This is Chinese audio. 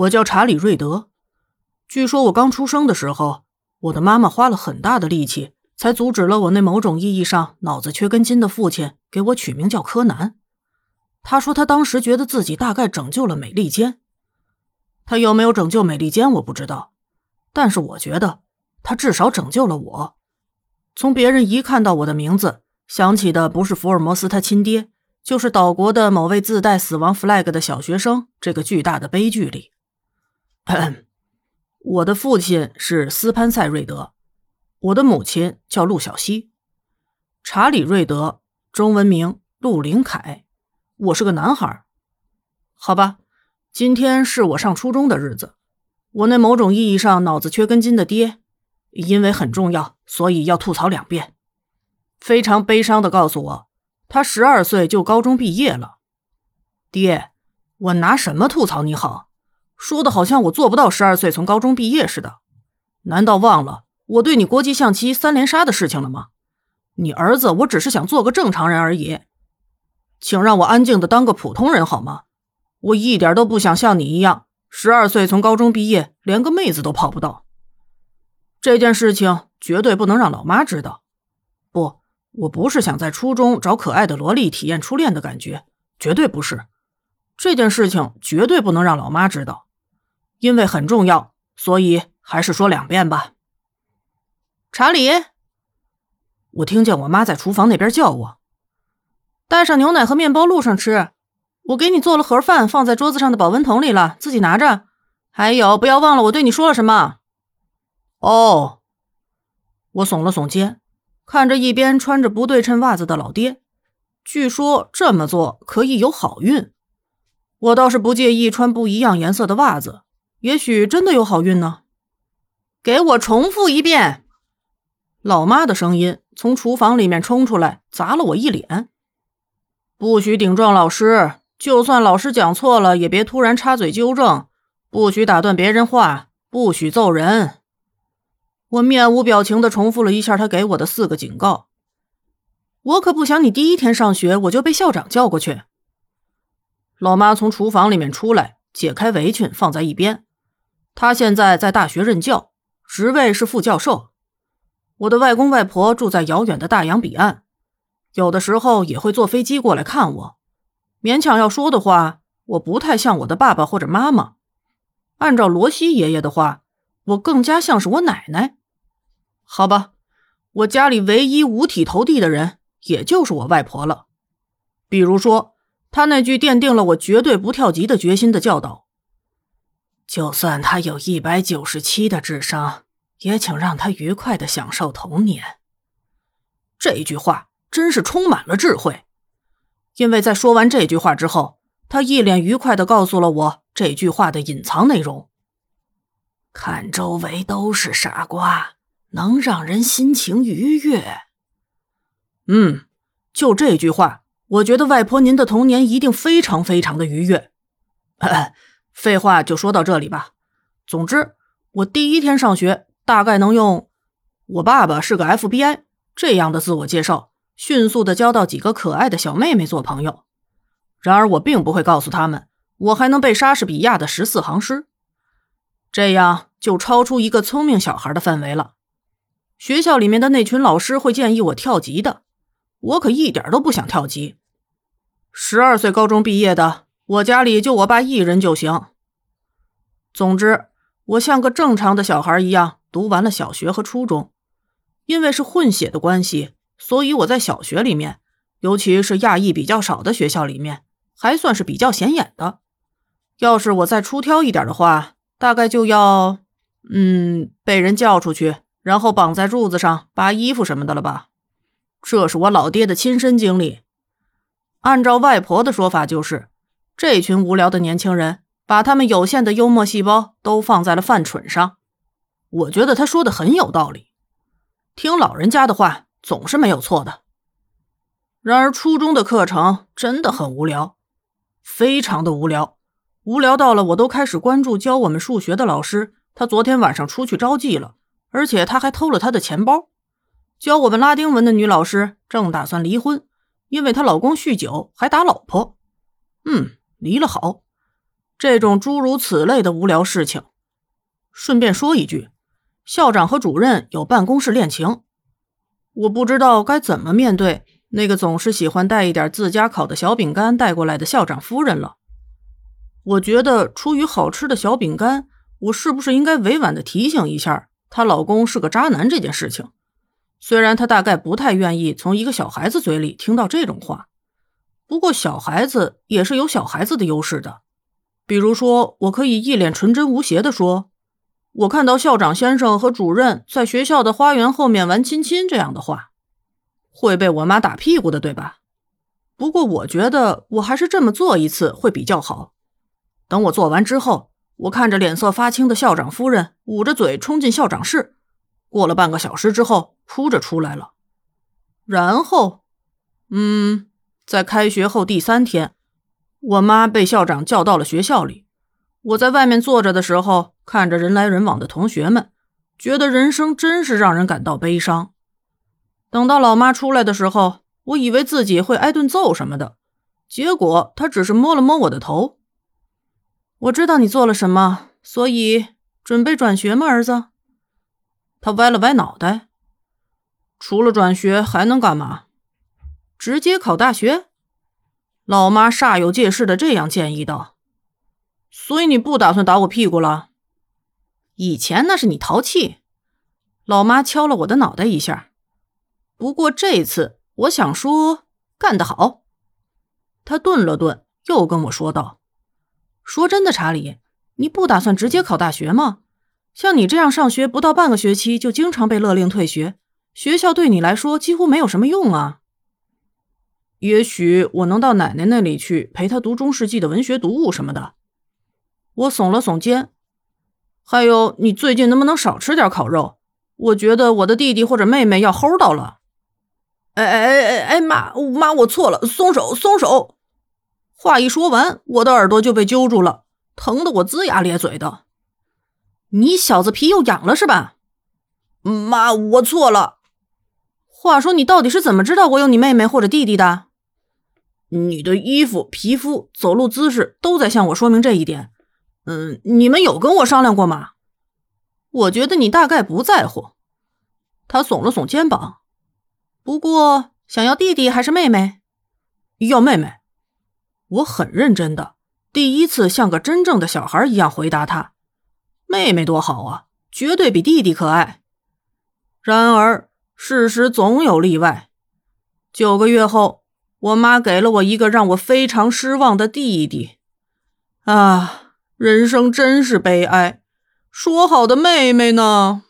我叫查理·瑞德。据说我刚出生的时候，我的妈妈花了很大的力气，才阻止了我那某种意义上脑子缺根筋的父亲给我取名叫柯南。他说他当时觉得自己大概拯救了美利坚。他有没有拯救美利坚，我不知道，但是我觉得他至少拯救了我。从别人一看到我的名字，想起的不是福尔摩斯他亲爹，就是岛国的某位自带死亡 flag 的小学生。这个巨大的悲剧里，我的父亲是斯潘塞·瑞德，我的母亲叫陆小西，查理·瑞德，中文名陆林凯。我是个男孩。好吧，今天是我上初中的日子。我那某种意义上脑子缺根筋的爹。因为很重要，所以要吐槽两遍。非常悲伤的告诉我，他十二岁就高中毕业了。爹，我拿什么吐槽你好？说的好像我做不到十二岁从高中毕业似的。难道忘了我对你国际象棋三连杀的事情了吗？你儿子，我只是想做个正常人而已。请让我安静的当个普通人好吗？我一点都不想像你一样，十二岁从高中毕业，连个妹子都泡不到。这件事情绝对不能让老妈知道。不，我不是想在初中找可爱的萝莉体验初恋的感觉，绝对不是。这件事情绝对不能让老妈知道，因为很重要，所以还是说两遍吧。查理，我听见我妈在厨房那边叫我，带上牛奶和面包，路上吃。我给你做了盒饭，放在桌子上的保温桶里了，自己拿着。还有，不要忘了我对你说了什么。哦，我耸了耸肩，看着一边穿着不对称袜子的老爹。据说这么做可以有好运，我倒是不介意穿不一样颜色的袜子，也许真的有好运呢。给我重复一遍！老妈的声音从厨房里面冲出来，砸了我一脸。不许顶撞老师，就算老师讲错了，也别突然插嘴纠正。不许打断别人话，不许揍人。我面无表情地重复了一下他给我的四个警告。我可不想你第一天上学我就被校长叫过去。老妈从厨房里面出来，解开围裙放在一边。他现在在大学任教，职位是副教授。我的外公外婆住在遥远的大洋彼岸，有的时候也会坐飞机过来看我。勉强要说的话，我不太像我的爸爸或者妈妈。按照罗西爷爷的话，我更加像是我奶奶。好吧，我家里唯一五体投地的人，也就是我外婆了。比如说，她那句奠定了我绝对不跳级的决心的教导：“就算他有一百九十七的智商，也请让他愉快的享受童年。”这句话真是充满了智慧，因为在说完这句话之后，他一脸愉快的告诉了我这句话的隐藏内容：“看周围都是傻瓜。”能让人心情愉悦。嗯，就这句话，我觉得外婆您的童年一定非常非常的愉悦。废话就说到这里吧。总之，我第一天上学，大概能用“我爸爸是个 FBI” 这样的自我介绍，迅速的交到几个可爱的小妹妹做朋友。然而，我并不会告诉他们，我还能背莎士比亚的十四行诗，这样就超出一个聪明小孩的范围了。学校里面的那群老师会建议我跳级的，我可一点都不想跳级。十二岁高中毕业的，我家里就我爸一人就行。总之，我像个正常的小孩一样读完了小学和初中。因为是混血的关系，所以我在小学里面，尤其是亚裔比较少的学校里面，还算是比较显眼的。要是我再出挑一点的话，大概就要，嗯，被人叫出去。然后绑在柱子上扒衣服什么的了吧？这是我老爹的亲身经历。按照外婆的说法，就是这群无聊的年轻人把他们有限的幽默细胞都放在了犯蠢上。我觉得他说的很有道理，听老人家的话总是没有错的。然而初中的课程真的很无聊，非常的无聊，无聊到了我都开始关注教我们数学的老师，他昨天晚上出去招妓了。而且他还偷了他的钱包。教我们拉丁文的女老师正打算离婚，因为她老公酗酒还打老婆。嗯，离了好。这种诸如此类的无聊事情。顺便说一句，校长和主任有办公室恋情，我不知道该怎么面对那个总是喜欢带一点自家烤的小饼干带过来的校长夫人了。我觉得出于好吃的小饼干，我是不是应该委婉的提醒一下她老公是个渣男这件事情？虽然她大概不太愿意从一个小孩子嘴里听到这种话，不过小孩子也是有小孩子的优势的。比如说，我可以一脸纯真无邪的说：“我看到校长先生和主任在学校的花园后面玩亲亲。”这样的话会被我妈打屁股的，对吧？不过我觉得我还是这么做一次会比较好。等我做完之后，我看着脸色发青的校长夫人，捂着嘴冲进校长室。过了半个小时之后，哭着出来了。然后，嗯，在开学后第三天，我妈被校长叫到了学校里。我在外面坐着的时候，看着人来人往的同学们，觉得人生真是让人感到悲伤。等到老妈出来的时候，我以为自己会挨顿揍什么的，结果她只是摸了摸我的头。我知道你做了什么，所以准备转学吗，儿子？他歪了歪脑袋，除了转学还能干嘛？直接考大学？老妈煞有介事的这样建议道。所以你不打算打我屁股了？以前那是你淘气。老妈敲了我的脑袋一下。不过这次我想说，干得好。他顿了顿，又跟我说道：“说真的，查理，你不打算直接考大学吗？”像你这样上学不到半个学期就经常被勒令退学，学校对你来说几乎没有什么用啊。也许我能到奶奶那里去陪她读中世纪的文学读物什么的。我耸了耸肩。还有，你最近能不能少吃点烤肉？我觉得我的弟弟或者妹妹要齁到了。哎哎哎哎哎妈妈，我错了，松手松手！话一说完，我的耳朵就被揪住了，疼得我龇牙咧嘴的。你小子皮又痒了是吧？妈，我错了。话说，你到底是怎么知道我有你妹妹或者弟弟的？你的衣服、皮肤、走路姿势都在向我说明这一点。嗯，你们有跟我商量过吗？我觉得你大概不在乎。他耸了耸肩膀。不过，想要弟弟还是妹妹？要妹妹。我很认真的，第一次像个真正的小孩一样回答他。妹妹多好啊，绝对比弟弟可爱。然而事实总有例外。九个月后，我妈给了我一个让我非常失望的弟弟。啊，人生真是悲哀。说好的妹妹呢？